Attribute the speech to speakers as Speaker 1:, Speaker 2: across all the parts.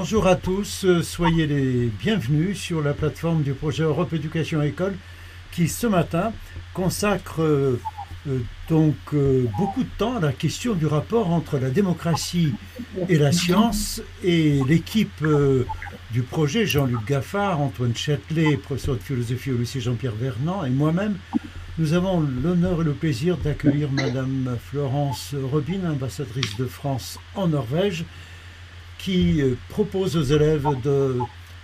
Speaker 1: Bonjour à tous, euh, soyez les bienvenus sur la plateforme du projet Europe Éducation École qui ce matin consacre euh, euh, donc beaucoup de temps à la question du rapport entre la démocratie et la science et l'équipe du projet, Jean-Luc Gaffard, Antoine Châtelet, professeur de philosophie au lycée Jean-Pierre Vernant et moi-même, nous avons l'honneur et le plaisir d'accueillir Madame Florence Robin, ambassadrice de France en Norvège, qui euh, propose aux élèves de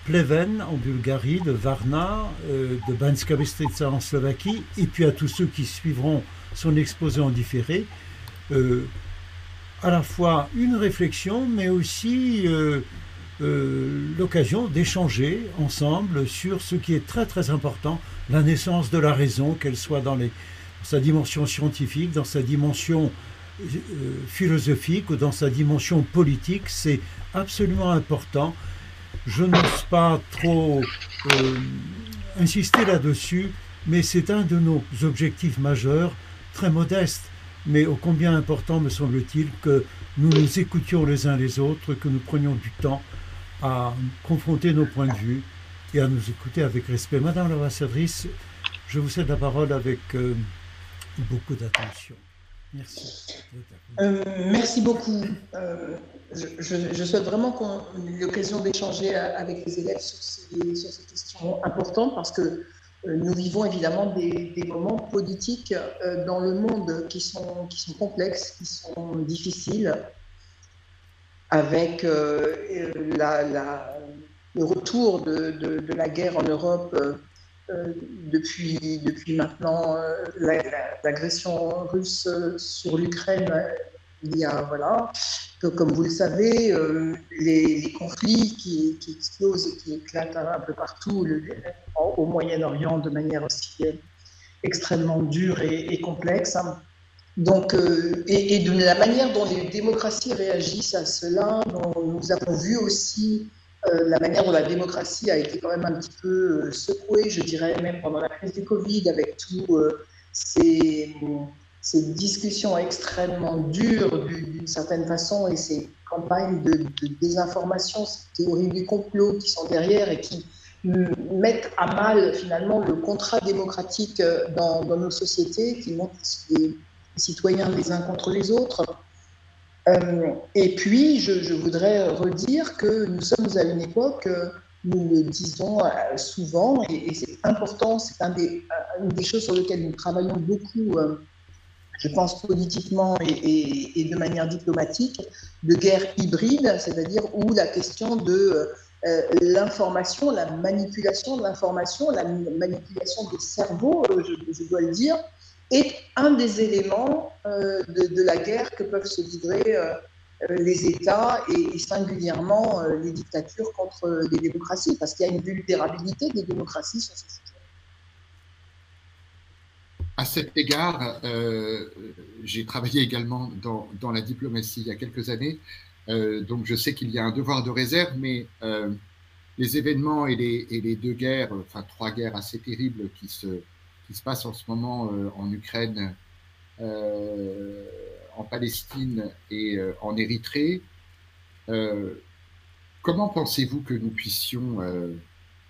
Speaker 1: Pleven en Bulgarie, de Varna, euh, de Banska Bystrica en Slovaquie, et puis à tous ceux qui suivront son exposé en différé, euh, à la fois une réflexion, mais aussi l'occasion d'échanger ensemble sur ce qui est très très important, la naissance de la raison, qu'elle soit dans, sa dimension scientifique, dans sa dimension philosophique ou dans sa dimension politique. C'est absolument important. Je n'ose pas trop euh, insister là-dessus, mais c'est un de nos objectifs majeurs, très modeste, mais ô combien important me semble-t-il que nous nous écoutions les uns les autres, que nous prenions du temps à confronter nos points de vue et à nous écouter avec respect. Madame l'ambassadrice, je vous cède la parole avec euh, beaucoup d'attention.
Speaker 2: Merci. Euh, merci beaucoup. Euh, je, souhaite vraiment qu'on ait l'occasion d'échanger avec les élèves sur ces, questions importantes parce que euh, nous vivons évidemment des, moments politiques dans le monde qui sont, complexes, qui sont difficiles, avec le retour de, la guerre en Europe depuis, depuis maintenant euh, l'agression russe sur l'Ukraine, il y a, voilà, que, comme vous le savez, euh, les, conflits qui, explosent et qui éclatent un, peu partout au Moyen-Orient de manière aussi extrêmement dure et, complexe. Donc, et, de la manière dont les démocraties réagissent à cela, nous avons vu aussi euh, la manière dont la démocratie a été quand même un petit peu euh, secouée, je dirais, même pendant la crise du Covid, avec tous euh, ces, ces, discussions extrêmement dures d'une certaine façon et ces campagnes de, désinformation, ces théories du complot qui sont derrière et qui mettent à mal finalement le contrat démocratique dans, dans nos sociétés, qui montrent les citoyens les uns contre les autres. Euh, et puis, je, voudrais redire que nous sommes à une époque, euh, nous le disons euh, souvent, et, c'est important, c'est une des choses sur lesquelles nous travaillons beaucoup, je pense politiquement et, de manière diplomatique, de guerre hybride, c'est-à-dire où la question de l'information, la manipulation de l'information, la manipulation des cerveaux, je dois le dire, est un des éléments euh, de, la guerre que peuvent se livrer euh, euh, les États et, singulièrement les dictatures contre les démocraties, parce qu'il y a une vulnérabilité des démocraties sur ces sujets.
Speaker 3: À cet égard, j'ai travaillé également dans, la diplomatie il y a quelques années, donc je sais qu'il y a un devoir de réserve, mais les événements et les, deux guerres, enfin trois guerres assez terribles qui se, qui se passe en ce moment euh, en Ukraine, euh, en Palestine et euh, en Érythrée. comment pensez-vous que nous puissions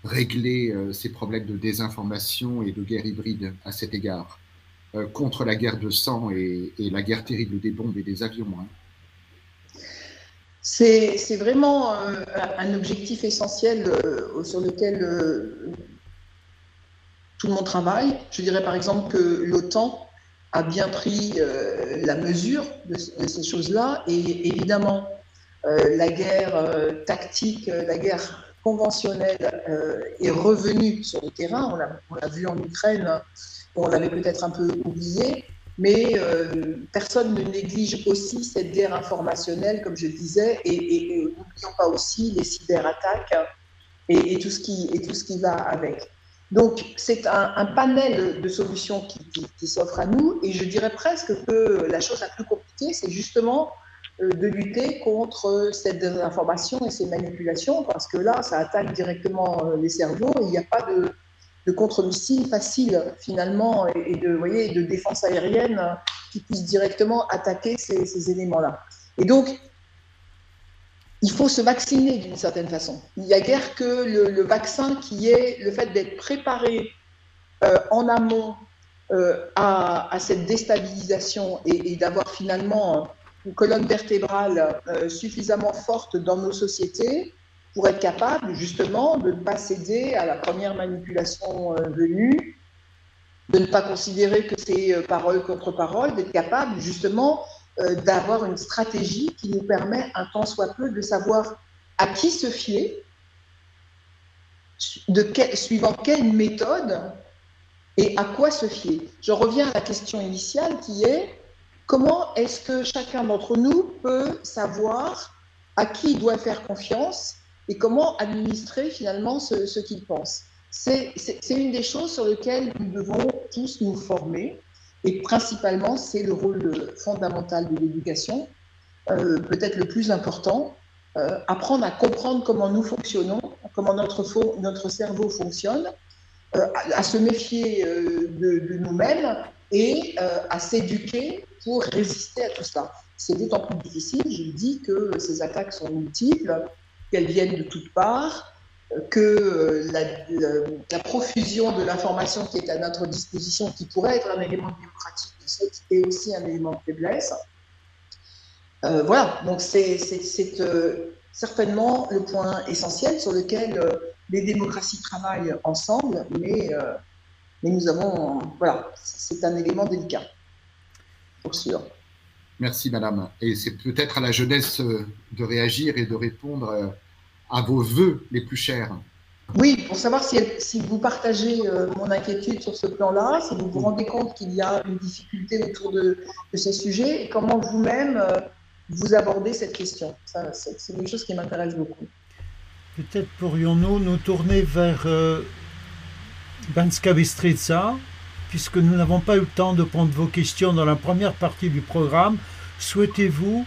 Speaker 3: régler ces problèmes de désinformation et de guerre hybride à cet égard, contre la guerre de sang et, la guerre terrible des bombes et des avions hein?
Speaker 2: C'est vraiment un objectif essentiel sur lequel tout le monde travaille. Je dirais par exemple que l'OTAN a bien pris euh, la mesure de, ces choses-là et évidemment euh, la guerre euh, tactique, la guerre conventionnelle est revenue sur le terrain. On l'a vu en Ukraine, on l'avait peut-être un peu oublié, mais personne ne néglige aussi cette guerre informationnelle, comme je disais, et, n'oublions pas aussi les cyberattaques et, et, tout ce qui, et tout ce qui va avec. Donc, c'est un, panel de solutions qui, s'offre à nous, et je dirais presque que la chose la plus compliquée, c'est justement euh, de lutter contre cette désinformation et ces manipulations, parce que là, ça attaque directement euh, les cerveaux, et il n'y a pas de, contre-missile facile, finalement, et de, voyez, de défense aérienne qui puisse directement attaquer ces, ces éléments-là. Et donc, il faut se vacciner d'une certaine façon. Il n'y a guère que le, vaccin qui est le fait d'être préparé euh, en amont euh, à, cette déstabilisation et, d'avoir finalement une colonne vertébrale euh, suffisamment forte dans nos sociétés pour être capable justement de ne pas céder à la première manipulation venue, de ne pas considérer que c'est parole contre parole, d'être capable justement d'avoir une stratégie qui nous permet un temps soit peu de savoir à qui se fier, de suivant quelle méthode et à quoi se fier. Je reviens à la question initiale qui est comment est-ce que chacun d'entre nous peut savoir à qui il doit faire confiance et comment administrer finalement ce, ce qu'il pense? C'est une des choses sur lesquelles nous devons tous nous former. Et principalement, c'est le rôle fondamental de l'éducation, euh, peut-être le plus important, euh, apprendre à comprendre comment nous fonctionnons, comment notre, cerveau fonctionne, euh, à, se méfier de, nous-mêmes et à s'éduquer pour résister à tout cela. C'est d'autant plus difficile, je dis, que ces attaques sont multiples, qu'elles viennent de toutes parts, que euh, la, profusion de l'information qui est à notre disposition, qui pourrait être un élément démocratique, est aussi un élément de faiblesse. Euh, voilà, donc c'est euh, certainement le point essentiel sur lequel les démocraties travaillent ensemble, mais, mais nous avons, voilà, c'est un élément délicat, pour sûr.
Speaker 3: Merci, madame. Et c'est peut-être à la jeunesse de réagir et de répondre à vos voeux les plus chers.
Speaker 2: Oui, pour savoir si, si vous partagez euh, mon inquiétude sur ce plan-là, si vous vous rendez compte qu'il y a une difficulté autour de, ces sujets et comment vous-même euh, vous abordez cette question. C'est une chose qui m'intéresse beaucoup.
Speaker 1: Peut-être pourrions-nous nous tourner vers euh, Banska Bistrica, puisque nous n'avons pas eu le temps de prendre vos questions dans la première partie du programme. Souhaitez-vous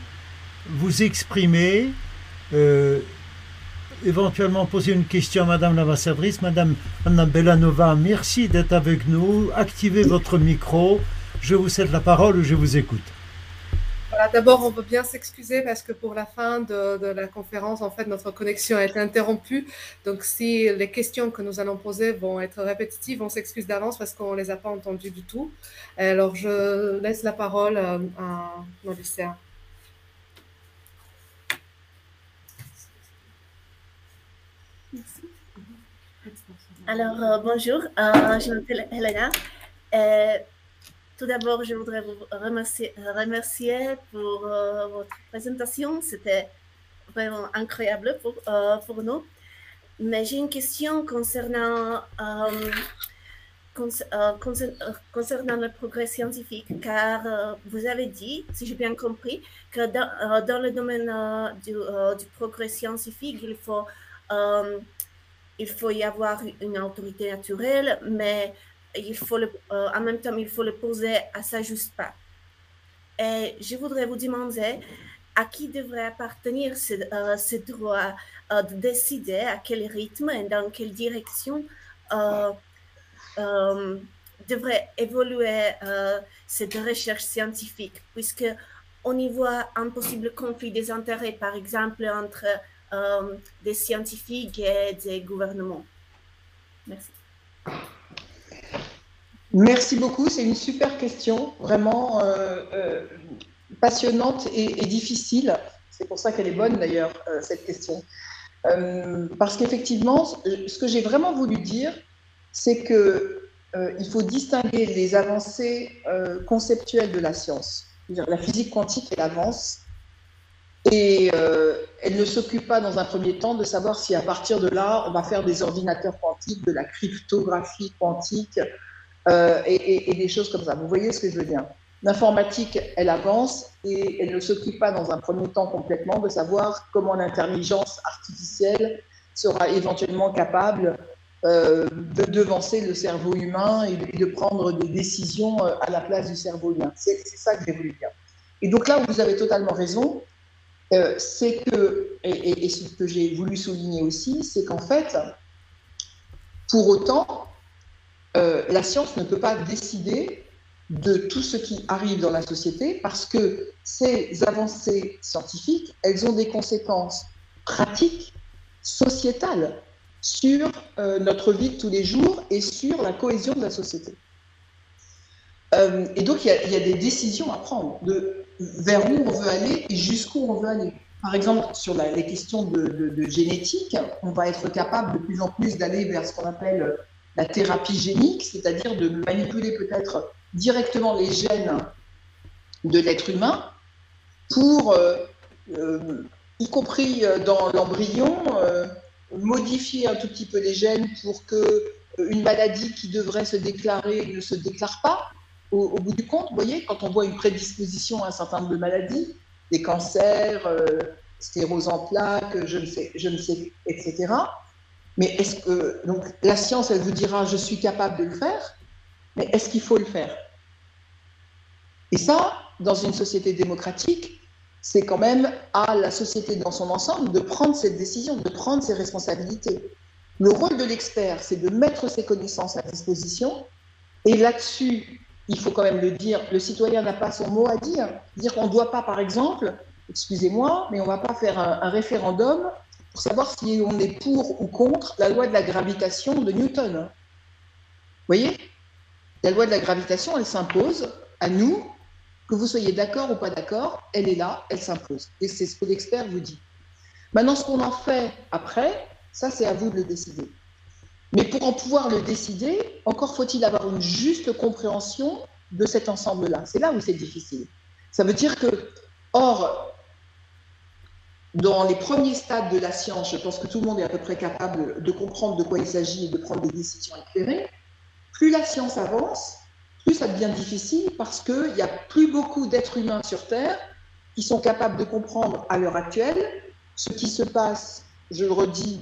Speaker 1: vous exprimer éventuellement poser une question à Madame l'ambassadrice. Madame Anna Bellanova, merci d'être avec nous. Activez votre micro. Je vous cède la parole, je vous écoute.
Speaker 4: Voilà, D'abord, on veut bien s'excuser parce que pour la fin de, la conférence, en fait, notre connexion a été interrompue. Donc, si les questions que nous allons poser vont être répétitives, on s'excuse d'avance parce qu'on ne les a pas entendues du tout. Alors, je laisse la parole euh, à nos lycéens.
Speaker 5: Alors, euh, bonjour, euh, je m'appelle Helena. Euh, tout d'abord, je voudrais vous remercier, pour votre présentation. C'était vraiment incroyable pour, pour nous. Mais j'ai une question concernant, concernant le progrès scientifique, car vous avez dit, si j'ai bien compris, que dans, dans le domaine du, du, progrès scientifique, il faut il faut y avoir une autorité naturelle, mais il faut euh, en même temps, il faut le poser à sa juste part. Et je voudrais vous demander à qui devrait appartenir ce, euh, droit euh, de décider à quel rythme et dans quelle direction devrait évoluer cette recherche scientifique, puisque on y voit un possible conflit des intérêts, par exemple, entre euh, des scientifiques et des gouvernements. Merci.
Speaker 2: Merci beaucoup, c'est une super question, vraiment euh, euh, passionnante et, difficile. C'est pour ça qu'elle est bonne d'ailleurs, cette question. parce qu'effectivement, ce que j'ai vraiment voulu dire, c'est que il faut distinguer les avancées conceptuelles de la science. La physique quantique, elle avance, et euh, elle ne s'occupe pas dans un premier temps de savoir si à partir de là, on va faire des ordinateurs quantiques, de la cryptographie quantique euh, et, des choses comme ça. Vous voyez ce que je veux dire? L'informatique, elle avance et elle ne s'occupe pas dans un premier temps complètement de savoir comment l'intelligence artificielle sera éventuellement capable euh, de devancer le cerveau humain et de prendre des décisions à la place du cerveau humain. C'est ça que j'ai voulu dire. Et donc là vous avez totalement raison, euh, c'est que, et, ce que j'ai voulu souligner aussi, c'est qu'en fait, pour autant, euh, la science ne peut pas décider de tout ce qui arrive dans la société parce que ces avancées scientifiques, elles ont des conséquences pratique, sociétale, sur euh, notre vie de tous les jours et sur la cohésion de la société. Et donc, il y, a, des décisions à prendre vers où on veut aller et jusqu'où on veut aller. Par exemple, sur les questions de, génétique, on va être capable de plus en plus d'aller vers ce qu'on appelle la thérapie génique, c'est-à-dire de manipuler peut-être directement les gènes de l'être humain pour, euh, euh, y compris dans l'embryon, modifier un tout petit peu les gènes pour que une maladie qui devrait se déclarer ne se déclare pas, au, bout du compte, vous voyez, quand on voit une prédisposition à un certain nombre de maladies, des cancers, euh, sclérose en plaques, je ne sais, je ne sais, etc. Mais est-ce que donc la science, elle vous dira, je suis capable de le faire, mais est-ce qu'il faut le faire? Et ça, dans une société démocratique, c'est quand même à la société dans son ensemble de prendre cette décision, de prendre ses responsabilités. Le rôle de l'expert, c'est de mettre ses connaissances à disposition, et là-dessus, il faut quand même le dire, le citoyen n'a pas son mot à dire. Dire qu'on ne doit pas, par exemple, excusez-moi, mais on ne va pas faire un, référendum pour savoir si on est pour ou contre la loi de la gravitation de Newton. Vous voyez? La loi de la gravitation, elle s'impose à nous, que vous soyez d'accord ou pas d'accord, elle est là, elle s'impose. Et c'est ce que l'expert vous dit. Maintenant, ce qu'on en fait après, ça, c'est à vous de le décider. Mais pour en pouvoir le décider, encore faut-il avoir une juste compréhension de cet ensemble-là. C'est là où c'est difficile. Ça veut dire que, or, dans les premiers stades de la science, je pense que tout le monde est à peu près capable de comprendre de quoi il s'agit et de prendre des décisions éclairées. Plus la science avance, plus ça devient difficile parce qu'il n'y a plus beaucoup d'êtres humains sur Terre qui sont capables de comprendre à l'heure actuelle ce qui se passe, je le redis,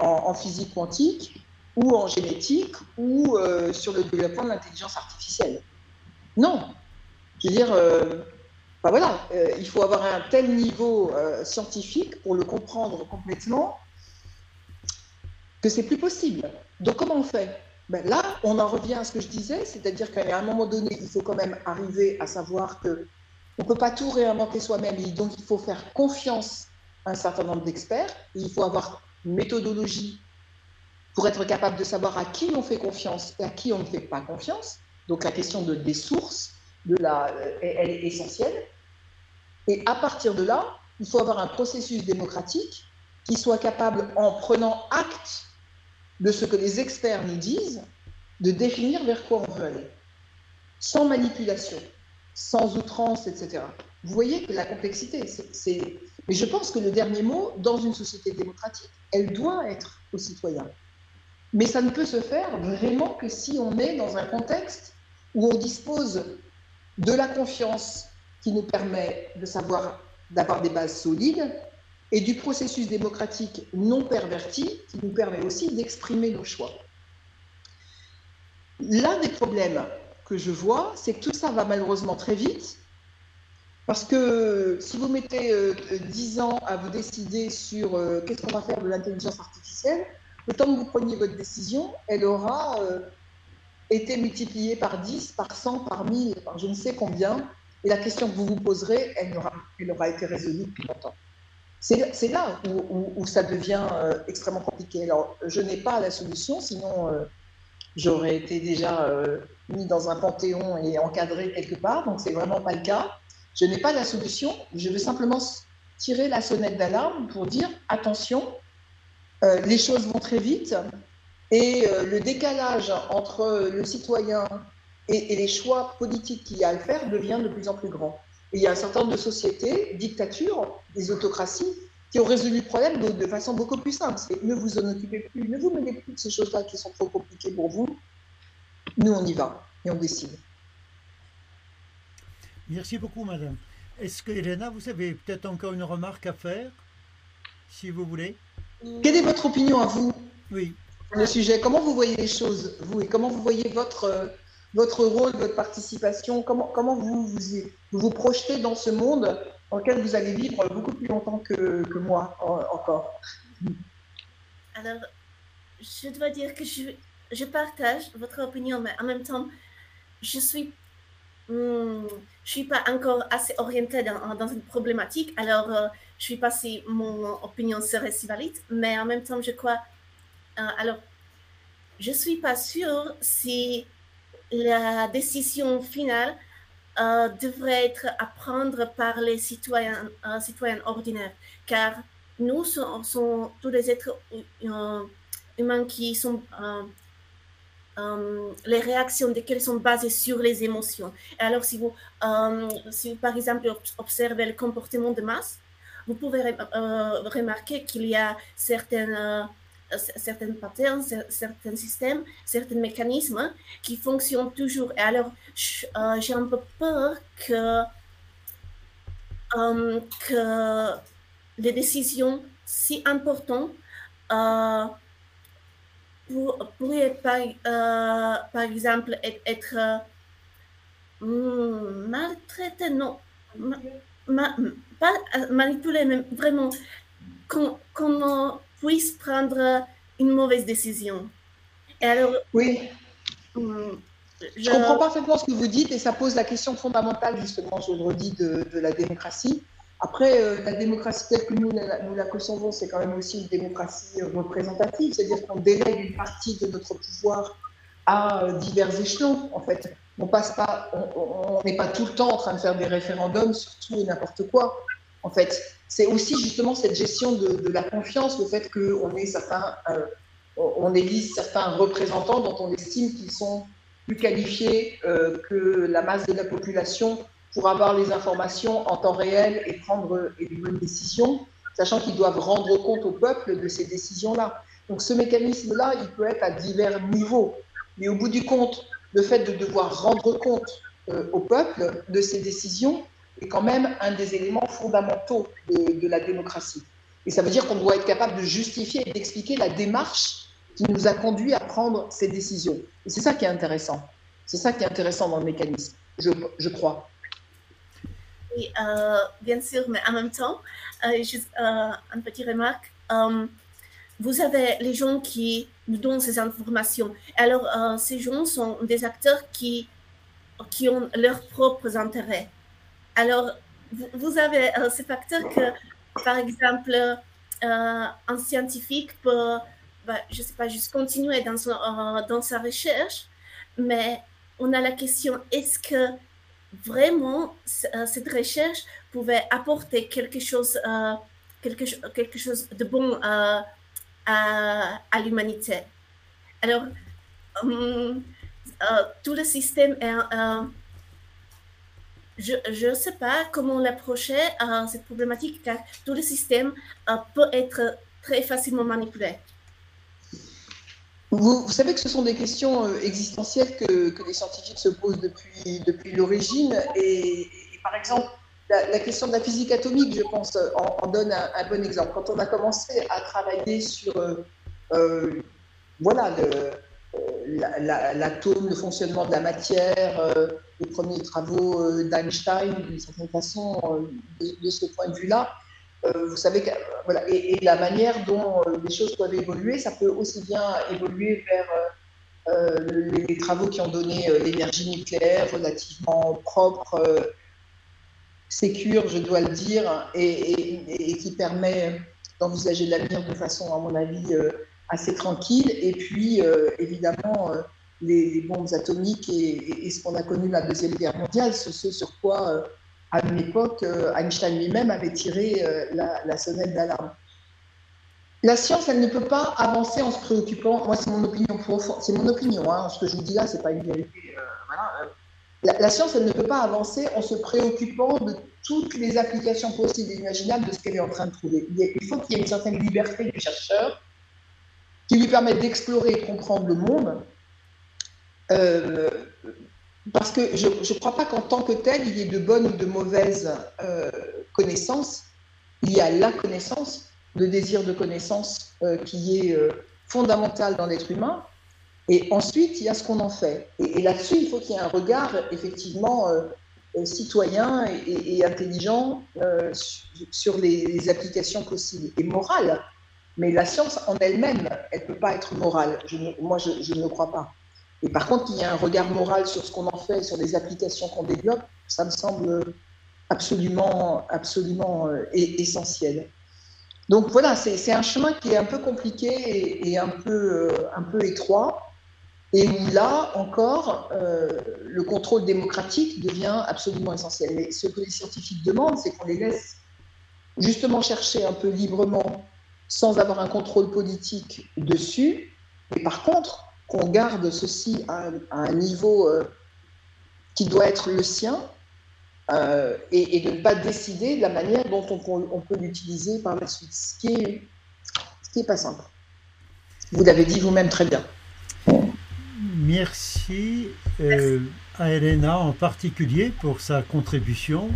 Speaker 2: en physique quantique, ou en génétique, ou euh, sur le développement de l'intelligence artificielle. Non. Je veux dire, euh, voilà, euh, il faut avoir un tel niveau scientifique pour le comprendre complètement que c'est plus possible. Donc comment on fait? Ben Là, on en revient à ce que je disais, c'est-à-dire qu'à un moment donné, il faut quand même arriver à savoir que on ne peut pas tout réinventer soi-même, donc il faut faire confiance à un certain nombre d'experts, il faut avoir une méthodologie pour être capable de savoir à qui on fait confiance et à qui on ne fait pas confiance. Donc la question de, des sources, la, elle est essentielle. Et à partir de là, il faut avoir un processus démocratique qui soit capable, en prenant acte de ce que les experts nous disent, de définir vers quoi on veut aller, sans manipulation, sans outrance, etc. Vous voyez que la complexité, c'est... Mais je pense que le dernier mot, dans une société démocratique, elle doit être aux citoyens. Mais ça ne peut se faire vraiment que si on est dans un contexte où on dispose de la confiance qui nous permet de savoir, d'avoir des bases solides et du processus démocratique non perverti qui nous permet aussi d'exprimer nos choix. L'un des problèmes que je vois, c'est que tout ça va malheureusement très vite, parce que si vous mettez 10 euh, ans à vous décider sur euh, qu'est-ce qu'on va faire de l'intelligence artificielle, le temps que vous preniez votre décision, elle aura euh, été multipliée par 10, par 100, par 1000, par je ne sais combien. Et la question que vous vous poserez, elle aura, elle aura été résolue depuis longtemps. C'est là où, ça devient euh, extrêmement compliqué. Alors, je n'ai pas la solution, sinon euh, j'aurais été déjà mis dans un panthéon et encadré quelque part. Donc, c'est vraiment pas le cas. Je n'ai pas la solution. Je veux simplement tirer la sonnette d'alarme pour dire attention, les choses vont très vite et euh, le décalage entre le citoyen et, les choix politiques qu'il y a à faire devient de plus en plus grand. Et il y a un certain nombre de sociétés, dictatures, des autocraties, qui ont résolu le problème de, façon beaucoup plus simple. ne vous en occupez plus, ne vous menez plus de ces choses-là qui sont trop compliquées pour vous. Nous, on y va et on décide.
Speaker 1: Merci beaucoup, madame. Est-ce que, Elena, vous avez peut-être encore une remarque à faire, si vous voulez?
Speaker 2: Quelle est votre opinion à vous
Speaker 1: oui.
Speaker 2: sur le sujet? Comment vous voyez les choses, vous, et comment vous voyez votre, euh, votre rôle, votre participation? Comment, comment vous, vous, vous, projetez dans ce monde dans lequel vous allez vivre beaucoup plus longtemps que, que moi encore?
Speaker 5: Alors, je dois dire que je, je partage votre opinion, mais en même temps, je suis hmm, je suis pas encore assez orientée dans, dans une problématique, alors je ne sais pas si mon opinion serait si valide, mais en même temps, je crois, alors, je ne suis pas sûre si la décision finale euh, devrait être à prendre par les citoyens, euh, citoyens ordinaires, car nous sommes, tous les êtres euh, humains qui sont les réactions desquelles sont basées sur les émotions. alors, si vous, si vous, par exemple, observez le comportement de masse, vous pouvez remarquer qu'il y a certaines certains patterns, certains systèmes, certains mécanismes qui fonctionnent toujours. Et alors, euh, j'ai un peu peur que, euh, que les décisions si importantes euh, pourraient, par, par exemple, être, hmm, maltraitées, non, pas manipulées, mais vraiment, qu'on puisse prendre une mauvaise décision.
Speaker 2: Et alors, oui. Hum, je... comprends parfaitement ce que vous dites et ça pose la question fondamentale, justement, je le redis, de, de la démocratie. Après, euh, la démocratie telle que nous, nous la concevons, c'est quand même aussi une démocratie euh, représentative, c'est-à-dire qu'on délègue une partie de notre pouvoir à euh, divers échelons, en fait. On passe pas, on n'est pas tout le temps en train de faire des référendums sur tout et n'importe quoi en fait. C'est aussi justement cette gestion de, la confiance, le fait qu'on ait certains, on élise certains représentants dont on estime qu'ils sont plus qualifiés que la masse de la population pour avoir les informations en temps réel et prendre les bonnes décisions, sachant qu'ils doivent rendre compte au peuple de ces décisions-là. Donc ce mécanisme-là, il peut être à divers niveaux. Mais au bout du compte, le fait de devoir rendre compte euh, au peuple de ces décisions, est quand même un des éléments fondamentaux de, la démocratie. Et ça veut dire qu'on doit être capable de justifier et d'expliquer la démarche qui nous a conduit à prendre ces décisions. Et c'est ça qui est intéressant. C'est ça qui est intéressant dans le mécanisme, je, je crois.
Speaker 5: Oui, euh, bien sûr, mais en même temps, euh, juste euh, une petite remarque. vous avez les gens qui nous donnent ces informations. Alors, ces gens sont des acteurs qui, qui ont leurs propres intérêts. Alors, vous avez euh, ce facteur que, par exemple, euh, un scientifique peut, bah, je ne sais pas, juste continuer dans, euh, dans sa recherche, mais on a la question, est-ce que vraiment cette recherche pouvait apporter quelque chose, quelque, quelque chose de bon à, à l'humanité Alors, hum, tout le système est je ne sais pas comment l'approcher à cette problématique car tout le système euh, peut être très facilement manipulé.
Speaker 2: Vous, savez que ce sont des questions euh, existentielles que, que les scientifiques se posent depuis, depuis l'origine. Et, par exemple, la, question de la physique atomique, je pense, en, donne un, bon exemple. Quand on a commencé à travailler sur euh, voilà, l'atome, le fonctionnement de la matière, euh, les premiers travaux euh, d'Einstein, d'une certaine façon, euh, de, ce point de vue-là. Vous savez voilà, et, la manière dont les choses peuvent évoluer, ça peut aussi bien évoluer vers les, travaux qui ont donné l'énergie nucléaire relativement propre, sécure, je dois le dire, et, qui permet d'envisager l'avenir de façon, à mon avis, assez tranquille. Et puis, euh, évidemment, euh, les, bombes atomiques et, ce qu'on a connu la Deuxième Guerre mondiale, c'est ce sur quoi, euh, à une époque, Einstein lui-même avait tiré la, sonnette d'alarme. La science, elle ne peut pas avancer en se préoccupant. Moi, c'est mon opinion C'est mon opinion. Hein, ce que je vous dis là, c'est pas une vérité. La, la, science, elle ne peut pas avancer en se préoccupant de toutes les applications possibles et imaginables de ce qu'elle est en train de trouver. Il faut qu'il y ait une certaine liberté du chercheur qui lui permettent d'explorer et de comprendre le monde. Euh, parce que je ne crois pas qu'en tant que tel, il y ait de bonnes ou de mauvaises euh, connaissances. Il y a la connaissance, le désir de connaissance euh, qui est fondamental dans l'être humain. Et ensuite, il y a ce qu'on en fait. Et, là-dessus, il faut qu'il y ait un regard effectivement citoyen et, intelligent sur les, applications possibles et morales mais la science en elle-même, elle ne peut pas être morale. moi, je, ne crois pas. Et par contre, qu'il y ait un regard moral sur ce qu'on en fait, sur les applications qu'on développe, ça me semble absolument, absolument euh, essentiel. Donc voilà, c'est un chemin qui est un peu compliqué et, un, peu, euh, un peu étroit, et où là encore, euh, le contrôle démocratique devient absolument essentiel. Mais ce que les scientifiques demandent, c'est qu'on les laisse justement chercher un peu librement, sans avoir un contrôle politique dessus, et par contre, qu'on garde ceci à, un niveau euh, qui doit être le sien, euh, et, de ne pas décider de la manière dont on, peut l'utiliser par la suite, ce qui est, pas simple. Vous l'avez dit vous-même très bien.
Speaker 1: Merci euh, à Elena en particulier pour sa contribution.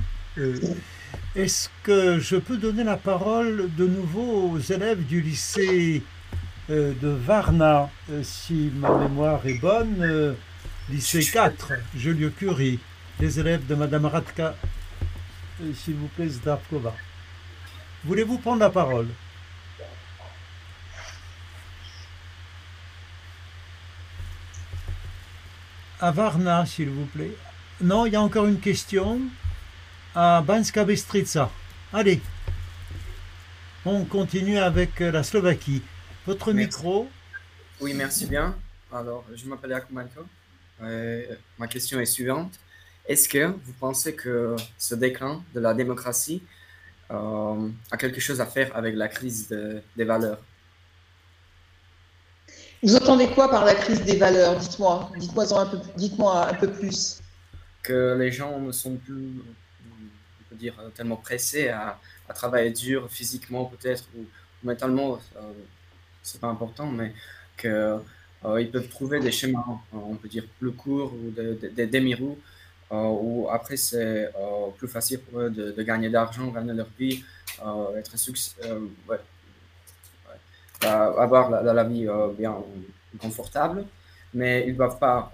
Speaker 1: Est-ce que je peux donner la parole de nouveau aux élèves du lycée de Varna, si ma mémoire est bonne, lycée 4, Joliot-Curie les élèves de Madame Radka, euh, s'il vous plaît, Zdravkova. Voulez-vous prendre la parole? À Varna, s'il vous plaît. Non, il y a encore une question. À Banska Bystrica. Allez. On continue avec euh, la Slovaquie. Votre micro.
Speaker 6: Oui, merci bien. Alors, je m'appelle Akumanko. Euh, ma question est suivante. Est-ce que vous pensez que ce déclin de la démocratie euh, a quelque chose à faire avec la crise des valeurs?
Speaker 2: Vous entendez quoi par la crise des valeurs? Dites-moi, dites-moi un peu, dites-moi un peu plus.
Speaker 6: Que les gens ne sont plus, on peut dire, tellement pressés à, travailler dur physiquement peut-être ou, mentalement, euh, c'est pas important, mais qu'ils euh, peuvent trouver des schémas, on peut dire, plus courts ou des demi-roues euh, ou après c'est euh, plus facile pour eux de, gagner de l'argent, gagner leur vie, euh, être avoir la, la vie bien confortable, mais ils ne doivent pas,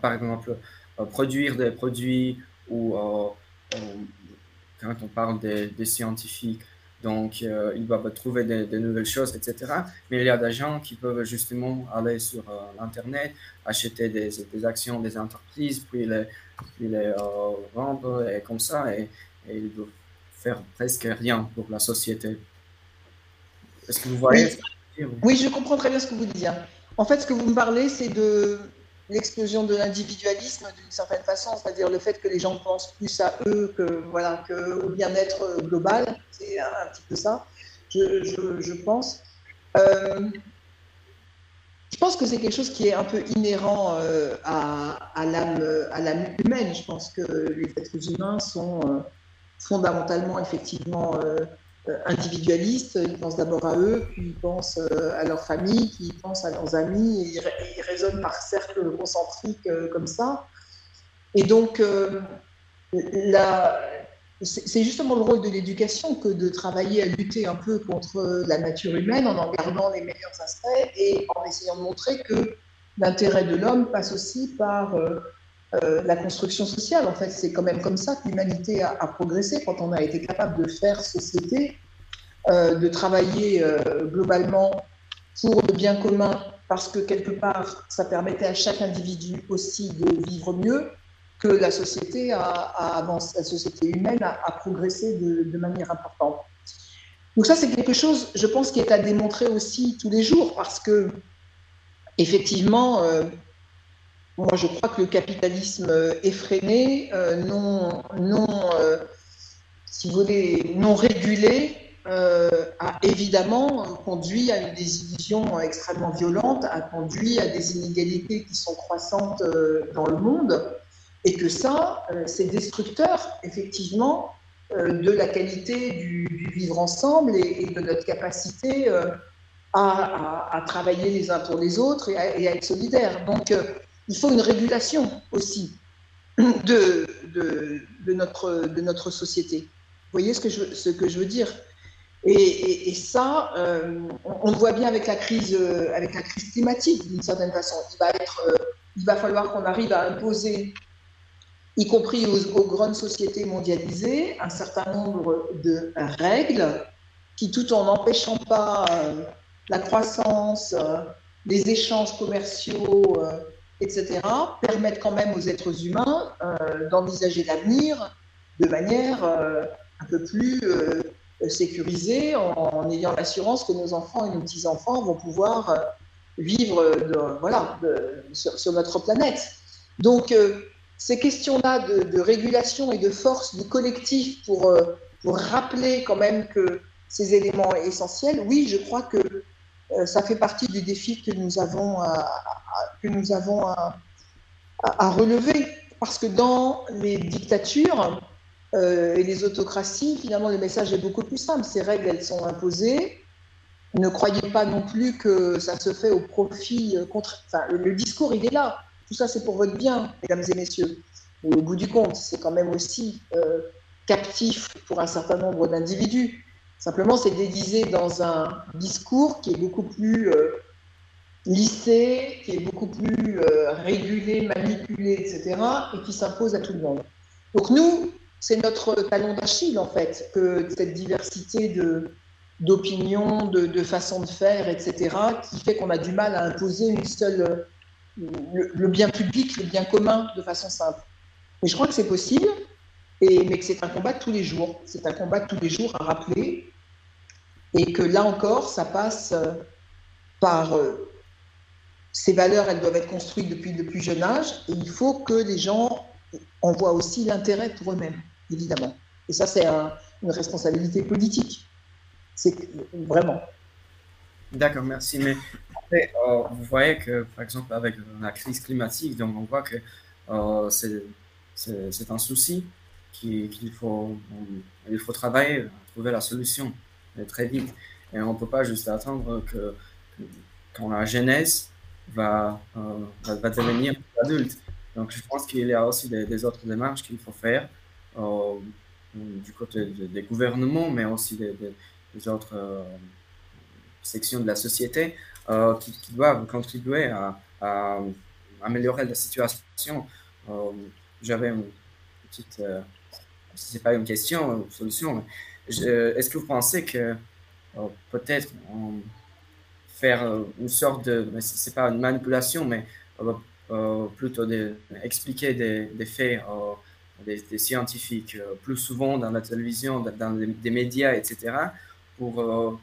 Speaker 6: par exemple, produire des produits ou quand on parle des scientifiques, donc, euh, ils doivent trouver de, nouvelles choses, etc. Mais il y a des gens qui peuvent justement aller sur euh, Internet, acheter des, actions des entreprises, puis les, les euh, vendre, et comme ça, et, ils doivent faire presque rien pour la société. Est-ce que vous voyez
Speaker 2: oui. je comprends très bien ce que vous dites. En fait, ce que vous me parlez, c'est de l'explosion de l'individualisme d'une certaine façon, c'est-à-dire le fait que les gens pensent plus à eux que voilà que au bien-être global, c'est un, petit peu ça, je, pense. Euh, je pense que c'est quelque chose qui est un peu inhérent euh, à, à l'âme humaine. Je pense que les êtres humains sont euh, fondamentalement effectivement euh, individualistes, ils pensent d'abord à eux, puis ils pensent euh, à leur famille, puis ils pensent à leurs amis, et ils, raisonnent par cercles concentriques euh, comme ça. Et donc, c'est justement le rôle de l'éducation que de travailler à lutter un peu contre la nature humaine en en gardant les meilleurs aspects et en essayant de montrer que l'intérêt de l'homme passe aussi par la construction sociale. En fait, c'est quand même comme ça que l'humanité a, progressé quand on a été capable de faire société, euh, de travailler euh, globalement pour le bien commun, parce que quelque part, ça permettait à chaque individu aussi de vivre mieux, que la société a, avancé, la société humaine a, progressé de, manière importante. Donc ça, c'est quelque chose, je pense, qui est à démontrer aussi tous les jours, parce que effectivement, euh, moi, je crois que le capitalisme effréné, euh, non, non euh, si vous voulez, non régulé, euh, a évidemment conduit à une désillusion extrêmement violente, a conduit à des inégalités qui sont croissantes dans le monde, et que ça, c'est destructeur, effectivement, de la qualité du, vivre ensemble et, de notre capacité à, travailler les uns pour les autres et à, et à être solidaires. Donc, il faut une régulation aussi de, de, notre, de notre société. Vous voyez ce que je, ce que je veux dire? Et, ça, euh, on, le voit bien avec la crise, euh, avec la crise climatique, d'une certaine façon. Il va, être, euh, il va falloir qu'on arrive à imposer, y compris aux, aux, grandes sociétés mondialisées, un certain nombre de règles qui, tout en n'empêchant pas la croissance, les échanges commerciaux, etc., permettent quand même aux êtres humains d'envisager l'avenir de manière un peu plus sécurisée, en, ayant l'assurance que nos enfants et nos petits-enfants vont pouvoir vivre voilà, sur, notre planète. Donc, ces questions-là de, régulation et de force du collectif pour, euh, rappeler quand même que ces éléments essentiels, oui, je crois que euh, ça fait partie du défi que nous avons à, relever. Parce que dans les dictatures euh, et les autocraties, finalement, le message est beaucoup plus simple. Ces règles, elles sont imposées. Ne croyez pas non plus que ça se fait au profit contre. Enfin, le discours, il est là. Tout ça, c'est pour votre bien, mesdames et messieurs. Mais au bout du compte, c'est quand même aussi euh, captif pour un certain nombre d'individus. Simplement, c'est déguisé dans un discours qui est beaucoup plus euh, lissé, qui est beaucoup plus euh, régulé, manipulé, etc., et qui s'impose à tout le monde. Donc nous, c'est notre talon d'Achille, en fait, que cette diversité de, d'opinions, de, de façons de faire, etc., qui fait qu'on a du mal à imposer une seule le, bien public, le bien commun de façon simple. Mais je crois que c'est possible, mais que c'est un combat de tous les jours. C'est un combat tous les jours à rappeler, et que là encore, ça passe euh, par euh, ces valeurs, elles doivent être construites depuis le plus jeune âge, et il faut que les gens en voient aussi l'intérêt pour eux-mêmes, évidemment. Et ça, c'est une responsabilité politique. C'est vraiment.
Speaker 6: D'accord, merci. Mais euh, vous voyez que, par exemple, avec la crise climatique, donc on voit que euh, c'est un souci qu'il faut, il faut travailler, trouver la solution très vite. Et on ne peut pas juste attendre que, quand la jeunesse va, euh, va, devenir adulte. Donc je pense qu'il y a aussi des, autres démarches qu'il faut faire du côté des gouvernements, mais aussi des, autres sections de la société euh, qui, doivent contribuer à, améliorer la situation. Euh, j'avais une petite, euh, c'est pas une question, une solution. Est-ce que vous pensez que peut-être faire une sorte de, c'est pas une manipulation, mais plutôt expliquer des, des faits des, scientifiques plus souvent dans la télévision, dans, des médias, etc., pour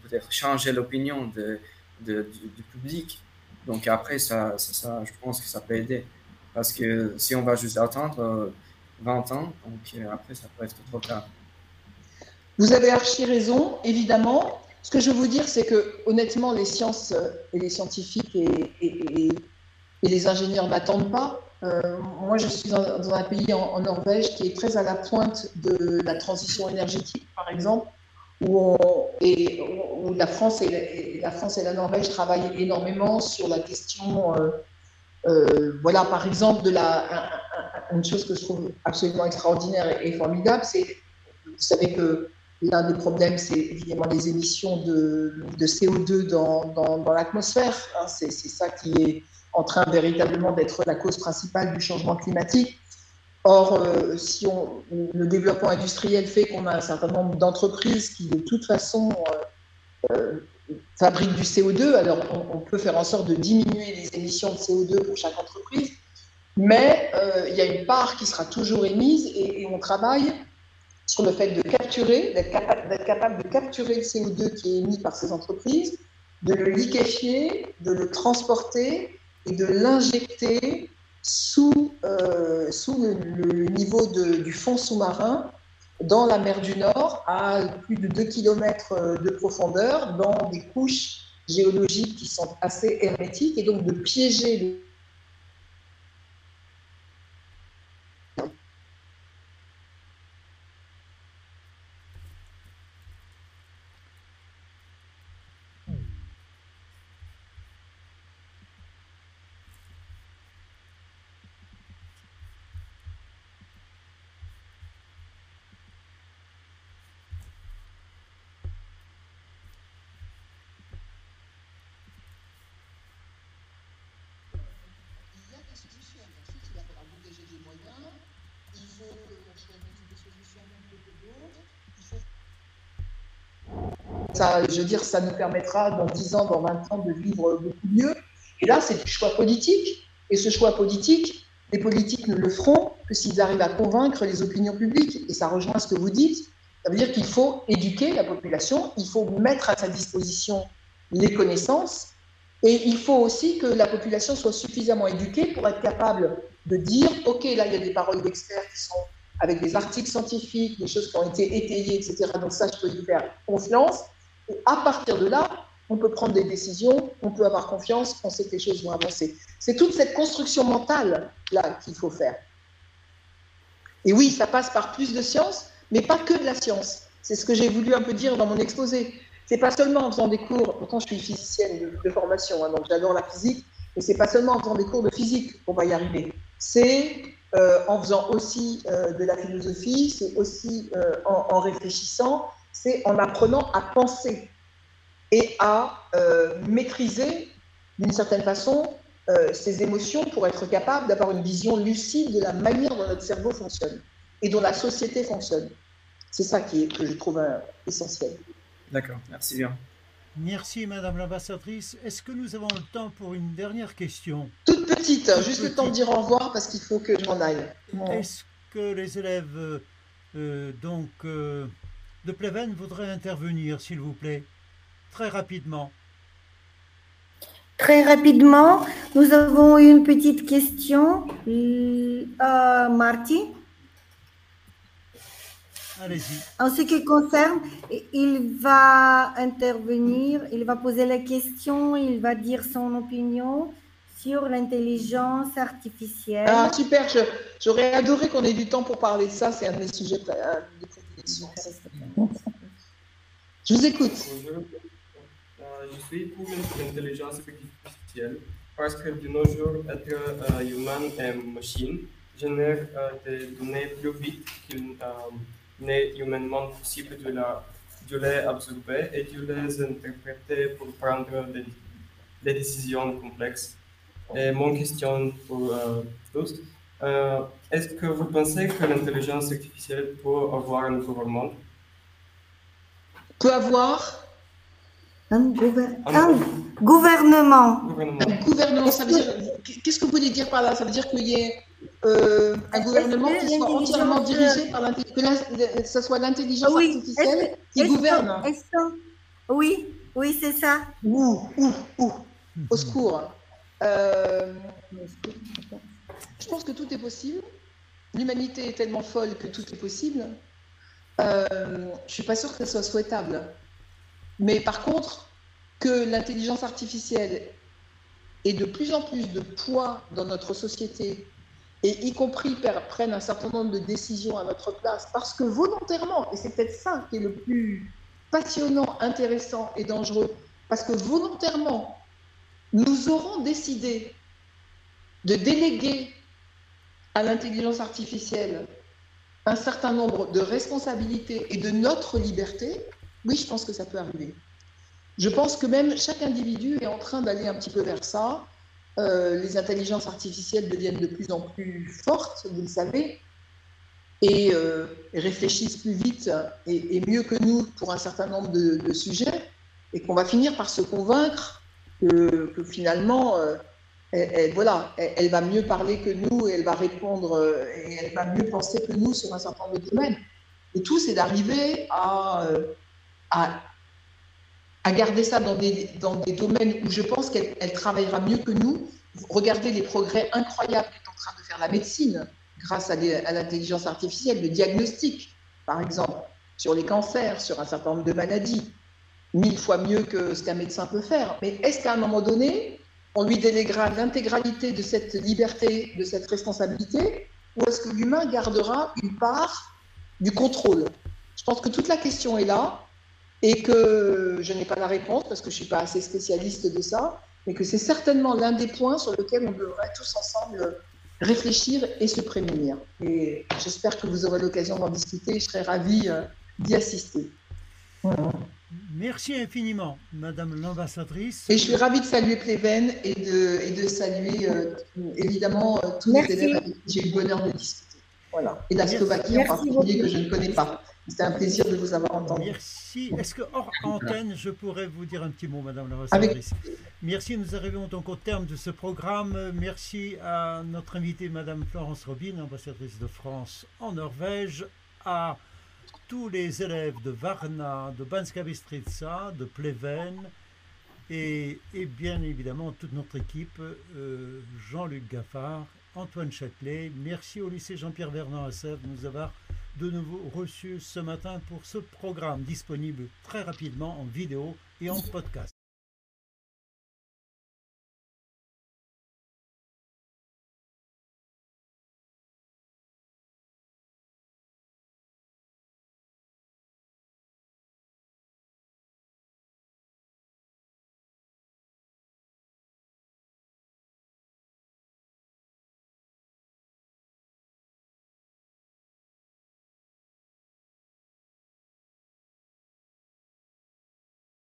Speaker 6: peut-être changer l'opinion de, du, public. Donc après, ça, je pense que ça peut aider. Parce que si on va juste attendre 20 euh, ans, donc euh, après, ça peut être trop tard.
Speaker 2: Vous avez archi raison, évidemment. Ce que je veux vous dire, c'est que honnêtement, les sciences et les scientifiques et, les ingénieurs n'attendent pas. Euh, moi, je suis dans, un pays en, Norvège qui est très à la pointe de la transition énergétique, par exemple où, la, France et la, Norvège travaillent énormément sur la question, euh, euh, voilà, par exemple, de la, une chose que je trouve absolument extraordinaire et, formidable, c'est, vous savez que l'un des problèmes, c'est évidemment les émissions de, de CO2 dans, dans, l'atmosphère. Hein, c'est, c'est ça qui est en train véritablement d'être la cause principale du changement climatique. Or, euh, si on, le développement industriel fait qu'on a un certain nombre d'entreprises qui, de toute façon, euh, euh, fabriquent du CO2, alors on, peut faire en sorte de diminuer les émissions de CO2 pour chaque entreprise, mais il y a une part qui sera toujours émise et, on travaille sur le fait de capturer, d'être capable, capable de capturer le CO2 qui est émis par ces entreprises, de le liquéfier, de le transporter et de l'injecter sous, euh, sous le, niveau du fond sous-marin dans la mer du Nord à plus de 2 km euh, de profondeur dans des couches géologiques qui sont assez hermétiques et donc de piéger Je veux dire, ça nous permettra dans 10 ans, dans 20 ans de vivre beaucoup mieux. Et là, c'est du choix politique. Et ce choix politique, les politiques ne le feront que s'ils arrivent à convaincre les opinions publiques. Et ça rejoint ce que vous dites. Ça veut dire qu'il faut éduquer la population, il faut mettre à sa disposition les connaissances, et il faut aussi que la population soit suffisamment éduquée pour être capable de dire, OK, là, il y a des paroles d'experts qui sont avec des articles scientifiques, des choses qui ont été étayées, etc. Donc ça, je peux y faire confiance. Et à partir de là, on peut prendre des décisions, on peut avoir confiance, on sait que les choses vont avancer. C'est toute cette construction mentale là qu'il faut faire. Et oui, ça passe par plus de science, mais pas que de la science. C'est ce que j'ai voulu un peu dire dans mon exposé. C'est pas seulement en faisant des cours, pourtant je suis physicienne de, formation, hein, donc j'adore la physique, mais c'est pas seulement en faisant des cours de physique qu'on va y arriver. C'est euh, en faisant aussi euh, de la philosophie, c'est aussi euh, en, en, réfléchissant, c'est en apprenant à penser et à maîtriser d'une certaine façon ses émotions pour être capable d'avoir une vision lucide de la manière dont notre cerveau fonctionne et dont la société fonctionne. C'est ça qui est, que je trouve essentiel.
Speaker 6: D'accord, merci bien.
Speaker 1: Merci Madame l'ambassadrice. Est-ce que nous avons le temps pour une dernière question?
Speaker 2: Toute petite, juste le temps de dire au revoir parce qu'il faut que je m'en aille.
Speaker 1: Est-ce que les élèves euh, euh, donc euh, de Pleven voudraient intervenir, s'il vous plaît, très rapidement
Speaker 7: Très rapidement, nous avons une petite question. Euh, Marty en ce qui concerne, il va intervenir, il va poser la question, il va dire son opinion sur l'intelligence artificielle.
Speaker 2: Ah, super, j'aurais adoré qu'on ait du temps pour parler de ça, c'est un des sujets euh, de. Je vous écoute.
Speaker 8: Euh, je suis pour l'intelligence artificielle parce que de nos jours, être euh, humain et machine génère des données plus vite qu'une n'est humainement possible de, la, de les absorber et de les interpréter pour prendre des, décisions complexes. Et mon question pour euh, tous, euh, est-ce que vous pensez que l'intelligence artificielle peut avoir un gouvernement
Speaker 2: Peut avoir
Speaker 7: un, gouvernement. Un gouvernement.
Speaker 2: Un gouvernement, ça veut dire. Qu'est-ce que vous voulez dire par là? Ça veut dire qu'il y ait euh, un gouvernement qui soit entièrement dirigé par l'intelligence, que ce soit l'intelligence artificielle qui gouverne.
Speaker 7: oui, oui, c'est ça.
Speaker 2: Ouh, ouh, ouh, au secours. Euh, je pense que tout est possible. L'humanité est tellement folle que tout est possible. Euh, je ne suis pas sûre que ce soit souhaitable. Mais par contre, que l'intelligence artificielle ait de plus en plus de poids dans notre société et y compris prennent un certain nombre de décisions à notre place, parce que volontairement, et c'est peut-être ça qui est le plus passionnant, intéressant et dangereux, parce que volontairement, nous aurons décidé de déléguer à l'intelligence artificielle un certain nombre de responsabilités et de notre liberté, oui, je pense que ça peut arriver. Je pense que même chaque individu est en train d'aller un petit peu vers ça. Euh, les intelligences artificielles deviennent de plus en plus fortes, vous le savez, et euh, réfléchissent plus vite et, mieux que nous pour un certain nombre de, sujets, et qu'on va finir par se convaincre que, finalement, euh, elle, voilà, elle, va mieux parler que nous, elle va répondre, et elle va mieux penser que nous sur un certain nombre de domaines. Et tout, c'est d'arriver à, à à garder ça dans des, dans des domaines où je pense qu'elle travaillera mieux que nous. Regardez les progrès incroyables qu'est en train de faire la médecine grâce à l'intelligence artificielle, le diagnostic, par exemple, sur les cancers, sur un certain nombre de maladies, mille fois mieux que ce qu'un médecin peut faire. Mais est-ce qu'à un moment donné, on lui déléguera l'intégralité de cette liberté, de cette responsabilité, ou est-ce que l'humain gardera une part du contrôle? Je pense que toute la question est là et que je n'ai pas la réponse parce que je ne suis pas assez spécialiste de ça, mais que c'est certainement l'un des points sur lesquels on devrait tous ensemble réfléchir et se prémunir. Et j'espère que vous aurez l'occasion d'en discuter, je serai ravie euh, d'y assister.
Speaker 1: Merci infiniment, Madame l'ambassadrice.
Speaker 2: Et je suis ravie de saluer Pleven et de, et de saluer euh, évidemment euh, tous les élèves avec qui j'ai eu le bonheur de discuter. Voilà. Et la Slovaquie en particulier que je ne connais pas. C'était un plaisir de vous avoir entendu.
Speaker 1: Merci. Est-ce que hors antenne, je pourrais vous dire un petit mot, Madame la Avec... Merci. Nous arrivons donc au terme de ce programme. Merci à notre invitée, Madame Florence Robin, ambassadrice de France en Norvège, à tous les élèves de Varna, de Banska Bystrica, de Pleven, et, bien évidemment toute notre équipe, euh, Jean-Luc Gaffard, Antoine Châtelet. Merci au lycée Jean-Pierre Vernon à Sèvres de nous avoir de nouveau reçus ce matin pour ce programme disponible très rapidement en vidéo et en podcast.